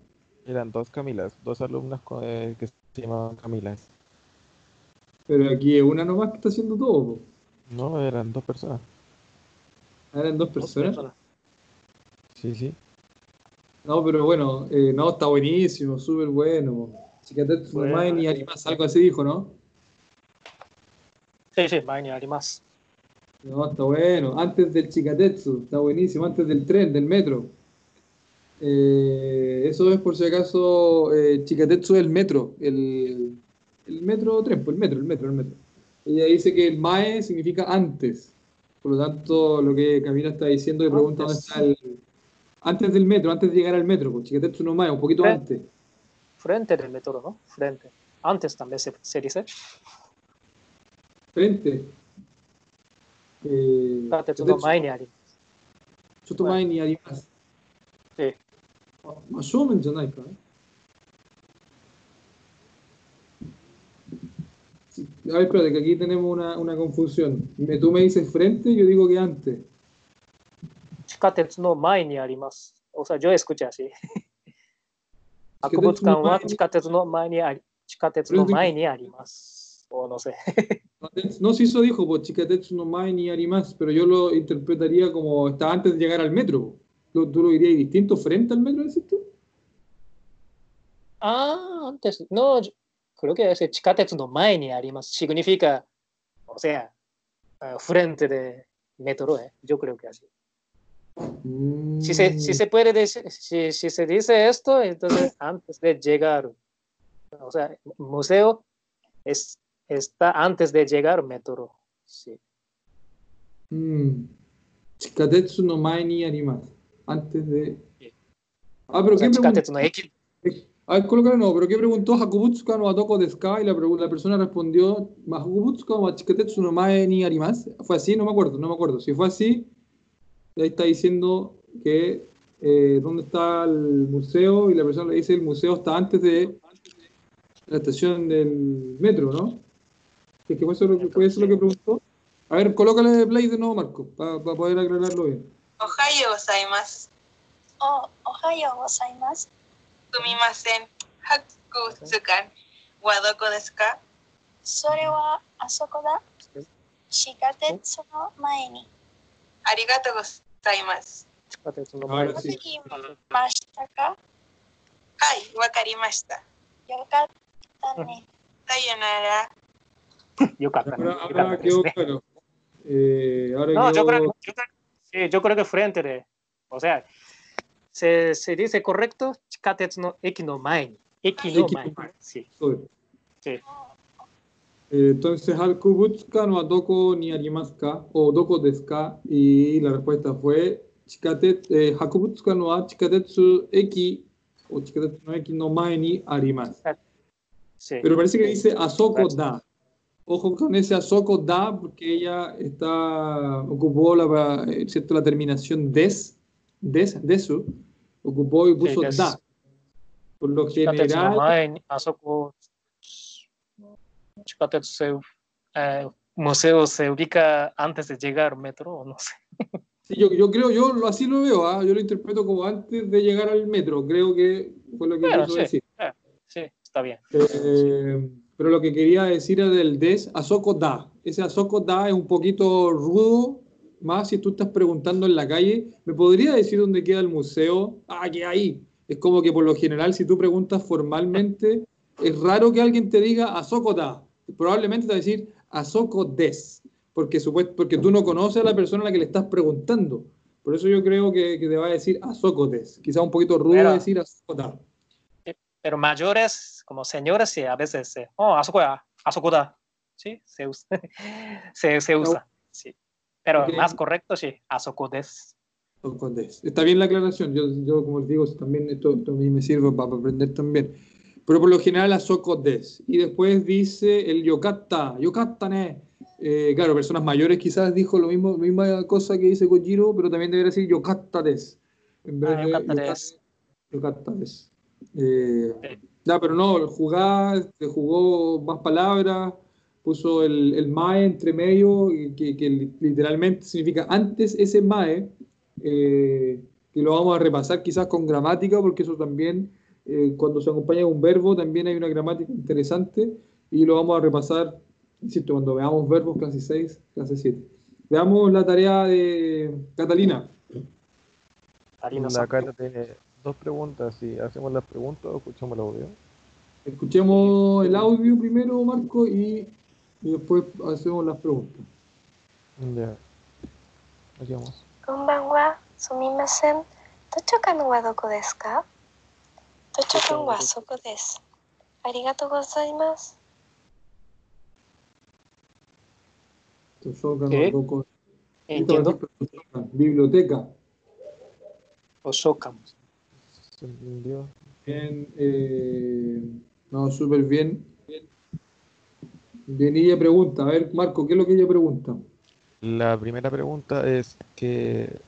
Eran dos Camilas, dos alumnas co- eh, que se llamaban Camilas. Pero aquí es una nomás que está haciendo todo. po. No, eran dos personas. Eran dos Dos personas. Sí, sí. No, pero bueno, eh, no, está buenísimo, súper bueno. Así que atento y Arimas, algo así dijo, ¿no? Sí, sí, Main y Arimas. No, está bueno. Antes del Chikatetsu, está buenísimo. Antes del tren, del metro. Eh, eso es por si acaso eh, Chikatetsu del metro. El, el metro tren, pues el metro, el metro, el metro. Ella dice que el Mae significa antes. Por lo tanto, lo que Camila está diciendo, que pregunta antes. dónde está el, Antes del metro, antes de llegar al metro, pues Chikatetsu no Mae, un poquito Eh. antes. Frente del metro, ¿no? Frente. Antes también se, se dice. Frente. Eh, 地下鉄の前にありちょっと前にあります。ええあ真正面じゃないかSí, A ver, espérate, que aquí tenemos una, una confusión. Me- Tú me dices frente, yo digo que antes. 地下鉄の前にあります。O sea, yo escuché así. 博物館は地下鉄の前にあり、地下鉄の前にあります。O no sé. No, si eso dijo, pues Chikatetsu no Mai ni Arimas, pero yo lo interpretaría como está antes de llegar al metro. ¿Tú, tú lo dirías distinto frente al metro, decís tú? Ah, antes. No, creo que ese 地下鉄の前にあります。Significa, o sea, ah, frente de metro, eh. Yo creo que así. Si, se, si mm. se puede decir, si, si, se dice esto, entonces *coughs* antes de llegar, o sea, museo es, está antes de llegar metro. Sí. Mm. No mae ni arimasu. Antes de... Ah, pero o ¿qué preguntó? No. A ver, ah, colócalo no, pero ¿qué preguntó Hakubutsuka no Atoko Deska? Y la, la persona respondió, Hakubutsuka no Chikatetsu no mae ni arimasu. Fue así, no me acuerdo, no me acuerdo. Si fue así ahí está diciendo que eh, dónde está el museo y la persona le dice el museo está antes de la estación del metro, ¿no? Es que puede ser lo que, preguntó. A ver, colócale play de nuevo, Marco, para poder aclararlo bien. Ohio gozaimasu. Oh, Ohio gozaimasu. Sumimasen. Haku arigato gozaimasu. Wakarimashita. Yokatta ne. Sayonara. Yo, creo, que frente, o sea, se, dice correcto, chikatetsu no eki no no sí. Sí. Eh, entonces, Alkubutska no adoko ni arimaska o doko deska y la respuesta fue eh, Hakubutska no a chikatetsu eki o chikatetsu no eki no mae ni arimas. Sí. Pero parece que dice asoko da. Ojo con ese asoko da porque ella está ocupó la, eh, ¿cierto? la terminación des, des, desu, ocupó y puso sí, des. da. Por lo general. Asoko Chipateo se, eh, museo se ubica antes de llegar metro, o no sé. Sí, yo, yo creo, yo así lo veo, ¿eh? yo lo interpreto como antes de llegar al metro, creo que fue lo que bueno, quiso sí, decir. Eh, sí, está bien. Sí. Pero lo que quería decir era del des Asoko Da. Ese Asoko Da es un poquito rudo, más si tú estás preguntando en la calle, ¿me podría decir dónde queda el museo? Ah, que ahí. Es como que por lo general, si tú preguntas formalmente, es raro que alguien te diga Asokota probablemente te va a decir Asoko Des, porque, supuesto, porque tú no conoces a la persona a la que le estás preguntando. Por eso yo creo que, que te va a decir Asoko Des. Quizá un poquito rudo pero, decir Asoko eh, Pero mayores, como señores, sí, a veces, eh, oh, Asoko, Asoko da. Sí, se usa. *laughs* se, se, usa, sí. Pero okay. más correcto, sí, Asoko Des. Está bien la aclaración. Yo, yo como les digo, también esto, esto a mí me sirve para aprender también. Pero por lo general, Asoko des. Y después dice el yokata. Yokata ne. Eh, claro, personas mayores quizás dijo lo mismo, misma cosa que dice Kojiro, pero también debería decir yokata des. En vez Ah, de yokata yokata- des. yokata des. Eh, Sí. ya, pero no, jugar, se jugó más palabras, puso el, el mae entre medio, que, que li- literalmente significa antes ese mae, eh, que lo vamos a repasar quizás con gramática, porque eso también, eh, cuando se acompaña un verbo también hay una gramática interesante y lo vamos a repasar, insisto, cuando veamos verbos clase 6, clase 7. Veamos la tarea de Catalina. La carta tiene dos preguntas, si hacemos las preguntas o escuchamos el audio. Escuchemos el audio primero, Marco, y, después hacemos las preguntas. Ya. Aquí vamos. Konbanwa, sumimasen, tochokan wa desu ka? Tocho Kanwa Soko desu. Arigato ¿Qué? Biblioteca. Osokan. Bien, eh, no, súper bien. Bien, ella pregunta, a ver, Marco, ¿qué es lo que ella pregunta? La primera pregunta es que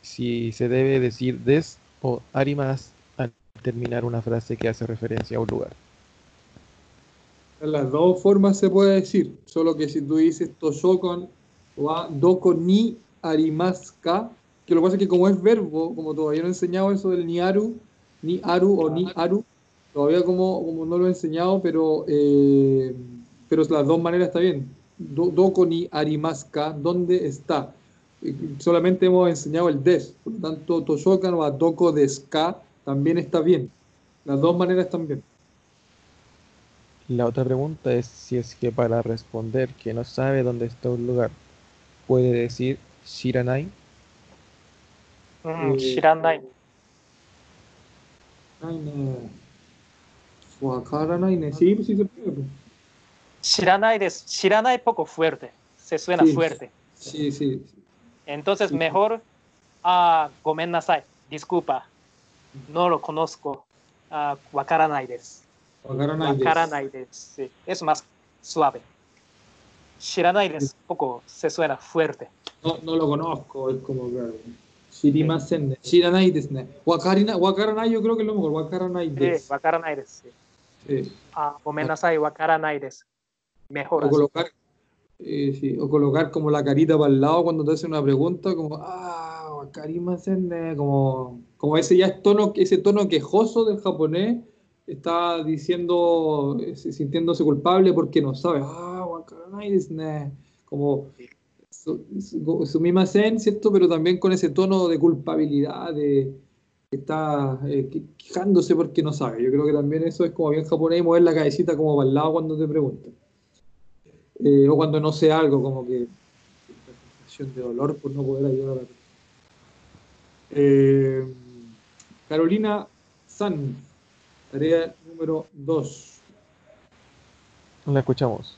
si se debe decir des o arimas terminar una frase que hace referencia a un lugar. Las dos formas se puede decir, solo que si tú dices Toshokan wa Doko ni arimaska, que lo que pasa es que como es verbo, como todavía no he enseñado eso del ni aru, ni aru o ni aru, todavía como, como no lo he enseñado, pero, eh, pero las dos maneras está bien. Do- Doko ni arimaska, ¿dónde está? Solamente hemos enseñado el des, por lo tanto Toshokan wa Doko deska también está bien. Las dos maneras están bien. La otra pregunta es si es que para responder que no sabe dónde está un lugar, puede decir Shiranai. Mm, eh, shiranai. Eh, sí, pues sí se puede. Pues. Shiranai, des, shiranai poco fuerte, se suena sí, fuerte. Sí, sí. Entonces, mejor a uh, Gomen Nasai, disculpa no lo conozco. Uh, wakaranai desu. Sí. Es más suave. Shiranai desu, un poco se suena fuerte. No, no lo conozco, es como claro. Shirimasen. Shiranai desu. Wakarina, wakaranai yo creo que es lo mejor. Wakaranai desu. Sí, wakaranai desu. Sí. sí. Ah, omenasai, wakaranai desu. Mejor. O colocar, eh, sí, o colocar como la carita para el lado cuando te hacen una pregunta, como, ah, wakarimasen, como como ese ya es tono, ese tono quejoso del japonés, está diciendo, eh, sintiéndose culpable porque no sabe, ah. Como, su, su, sumimasen, ¿cierto? Pero también con ese tono de culpabilidad, de que está eh, que- quejándose porque no sabe. Yo creo que también eso es como bien japonés, mover la cabecita como para el lado cuando te preguntan. Eh, o cuando no sé algo, como que sensación de dolor por no poder ayudar a la persona. Eh, Carolina Sanz, tarea número 2. La escuchamos.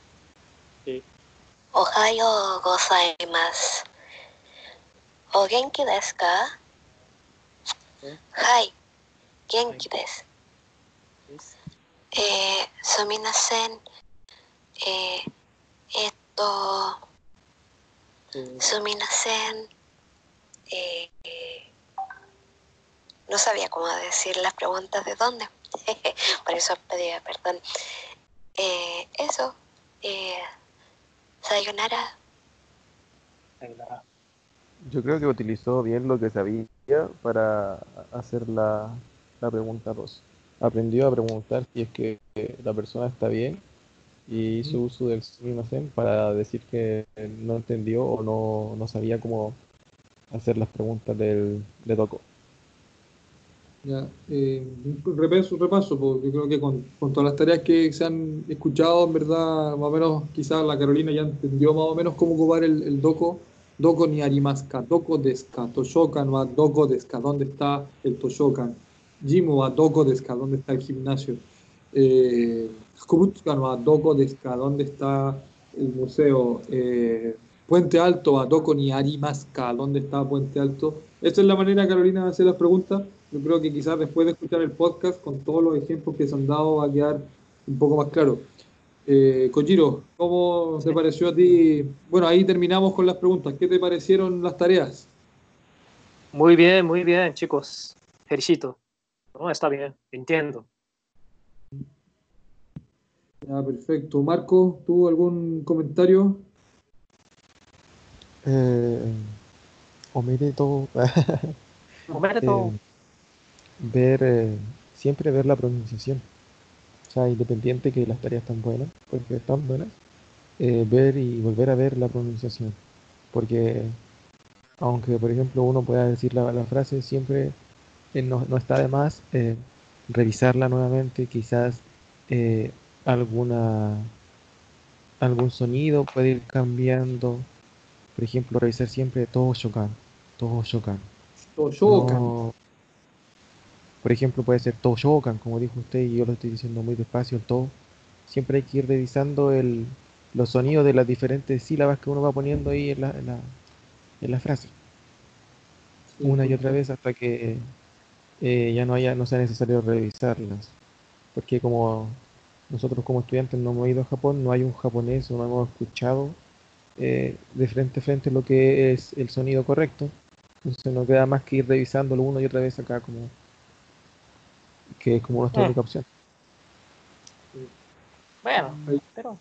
Ohayo gozaimasu. ¿O genki desu ka? Hai, genki desu. Eh, suminasen. Eh, esto. Suminasen. Eh, no sabía cómo decir las preguntas de dónde. *laughs* Por eso pedía perdón. Eh, eso. Eh, sayonara. Yo creo que utilizó bien lo que sabía para hacer la, la pregunta 2. Aprendió a preguntar si es que la persona está bien y hizo uso del sumimasen para decir que no entendió o no, no sabía cómo hacer las preguntas del, de Toko. Ya, eh, repaso, repaso, porque creo que con, con todas las tareas que se han escuchado, en verdad, más o menos, quizás la Carolina ya entendió más o menos cómo ocupar el, el doko, doko ni arimaska, doko deska, toshokan wa doko deska, ¿dónde está el toshokan? Jimu wa doko deska, ¿dónde está el gimnasio? Eh, Hakubutsukan wa doko deska, ¿dónde está el museo? Eh, Puente Alto, Batoko ni Arimasca, ¿dónde está Puente Alto? Esa es la manera, Carolina, de hacer las preguntas. Yo creo que quizás después de escuchar el podcast, con todos los ejemplos que se han dado, va a quedar un poco más claro. Eh, Kojiro, ¿cómo te pareció a ti? Bueno, ahí terminamos con las preguntas. ¿Qué te parecieron las tareas? Muy bien, muy bien, chicos. Felicito. No, está bien, entiendo. Ya, perfecto. Marco, ¿tú algún comentario? Eh, omedeto. *laughs* Omedeto. Ver, eh, siempre ver la pronunciación. O sea, independiente que las tareas están buenas, porque están buenas, eh, ver y volver a ver la pronunciación. Porque aunque, por ejemplo, uno pueda decir la, la frase, siempre eh, no, no está de más revisarla nuevamente, quizás alguna algún sonido puede ir cambiando. Por ejemplo, revisar siempre todo shokan, todo shokan. Toshokan. No- por ejemplo, puede ser Toshokan, como dijo usted, y yo lo estoy diciendo muy despacio, el To. Siempre hay que ir revisando el, los sonidos de las diferentes sílabas que uno va poniendo ahí en la, en la, en la frase, una y otra vez hasta que eh, ya no haya, no sea necesario revisarlas. Porque como nosotros como estudiantes no hemos ido a Japón, no hay un japonés no hemos escuchado eh, de frente a frente lo que es el sonido correcto. Entonces no queda más que ir revisándolo una y otra vez acá como que es como nuestra Ah. única opción. Bueno, pero.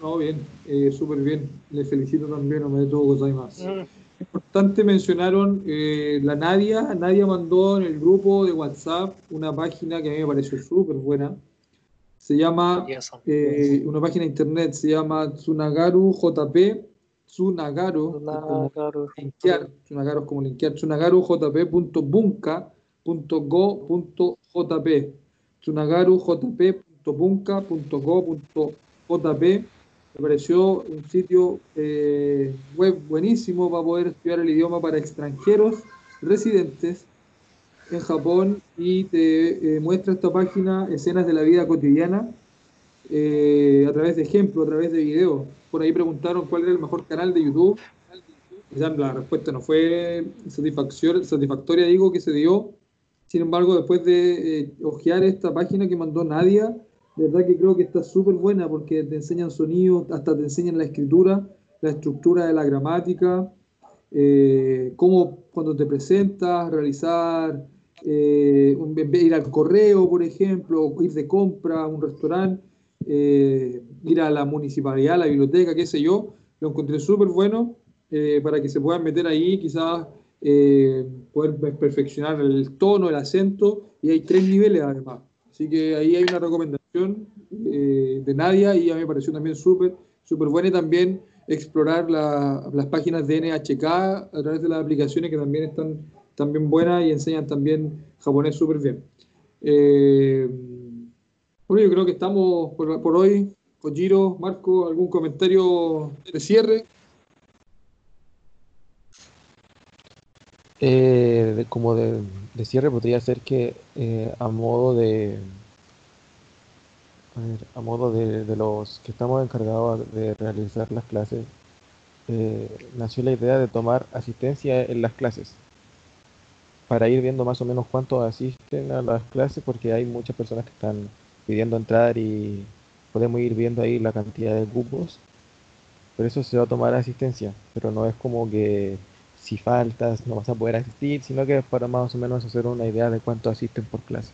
No, bien, eh, súper bien. Le felicito también, no me todo gozaimasu. mm, Importante mencionaron eh, la Nadia. Nadia mandó en el grupo de WhatsApp una página que a mí me pareció súper buena. Se llama, eh, una página de internet, se llama Tsunagaru JP. Tsunagaru, es como Claro. linkear, Tsunagaru es como linkear, tsunagaru.jp.bunka.go.jp, tsunagaru.jp.bunka.go.jp. Me pareció un sitio eh, web buenísimo para poder estudiar el idioma para extranjeros residentes en Japón y te eh, muestra esta página escenas de la vida cotidiana eh, a través de ejemplos, a través de videos. Por ahí preguntaron cuál era el mejor canal de YouTube. La respuesta no fue satisfactoria, digo, que se dio. Sin embargo, después de eh, hojear esta página que mandó Nadia, de verdad que creo que está súper buena porque te enseñan sonidos, hasta te enseñan la escritura, la estructura de la gramática, eh, cómo cuando te presentas, realizar, eh, ir al correo, por ejemplo, ir de compra a un restaurante, eh, ir a la municipalidad, a la biblioteca, qué sé yo, lo encontré súper bueno para que se puedan meter ahí, quizás eh, poder perfeccionar el tono, el acento, y hay tres niveles además. Así que ahí hay una recomendación eh, de Nadia y a mí me pareció también súper, súper buena y también explorar la- las páginas de NHK a través de las aplicaciones que también están también buenas y enseñan también japonés súper bien. Eh, bueno, yo creo que estamos por, por hoy. Kojiro, Marco, ¿algún comentario de cierre? Eh, como de, cierre podría ser que eh, a modo de a, ver, a modo de, de los que estamos encargados de realizar las clases, eh, nació la idea de tomar asistencia en las clases para ir viendo más o menos cuántos asisten a las clases porque hay muchas personas que están pidiendo entrar y podemos ir viendo ahí la cantidad de cupos. Por eso se va a tomar asistencia, pero no es como que si faltas no vas a poder asistir, sino que es para más o menos hacer una idea de cuánto asisten por clase.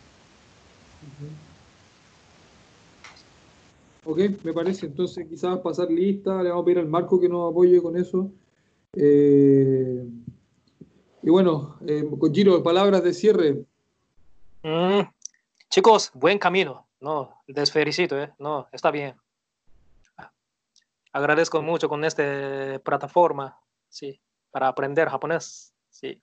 Ok, me parece. Entonces, quizás pasar lista, le vamos a pedir al Marco que nos apoye con eso. Eh, y bueno, eh, Kojiro, palabras de cierre. Mm, Chicos, buen camino. No, les felicito, ¿eh? No, está bien. Agradezco mucho con esta plataforma, sí, para aprender japonés, sí.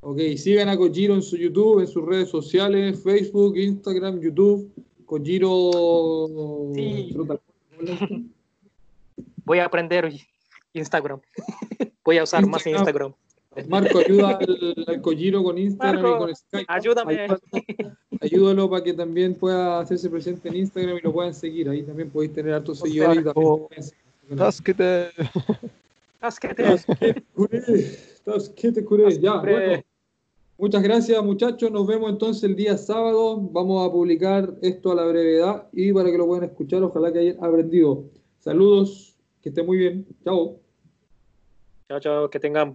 Ok, sigan a Kojiro en su YouTube, en sus redes sociales, Facebook, Instagram, YouTube. Kojiro. Sí. Voy a aprender Instagram. *laughs* Voy a usar más Instagram. Instagram. Marco, ayuda al, al Kojiro con Instagram Marco, y con Skype. ayúdame. Ayúdalo, para que también pueda hacerse presente en Instagram y lo puedan seguir. Ahí también podéis tener hartos seguidores *laughs* Tasquete. Tasquete. Curé, tasquete curé. Ya, bueno. Muchas gracias muchachos, nos vemos entonces el día sábado, vamos a publicar esto a la brevedad y para que lo puedan escuchar, ojalá que hayan aprendido. Saludos, que estén muy bien, chao. Chao, chao, que tengan buen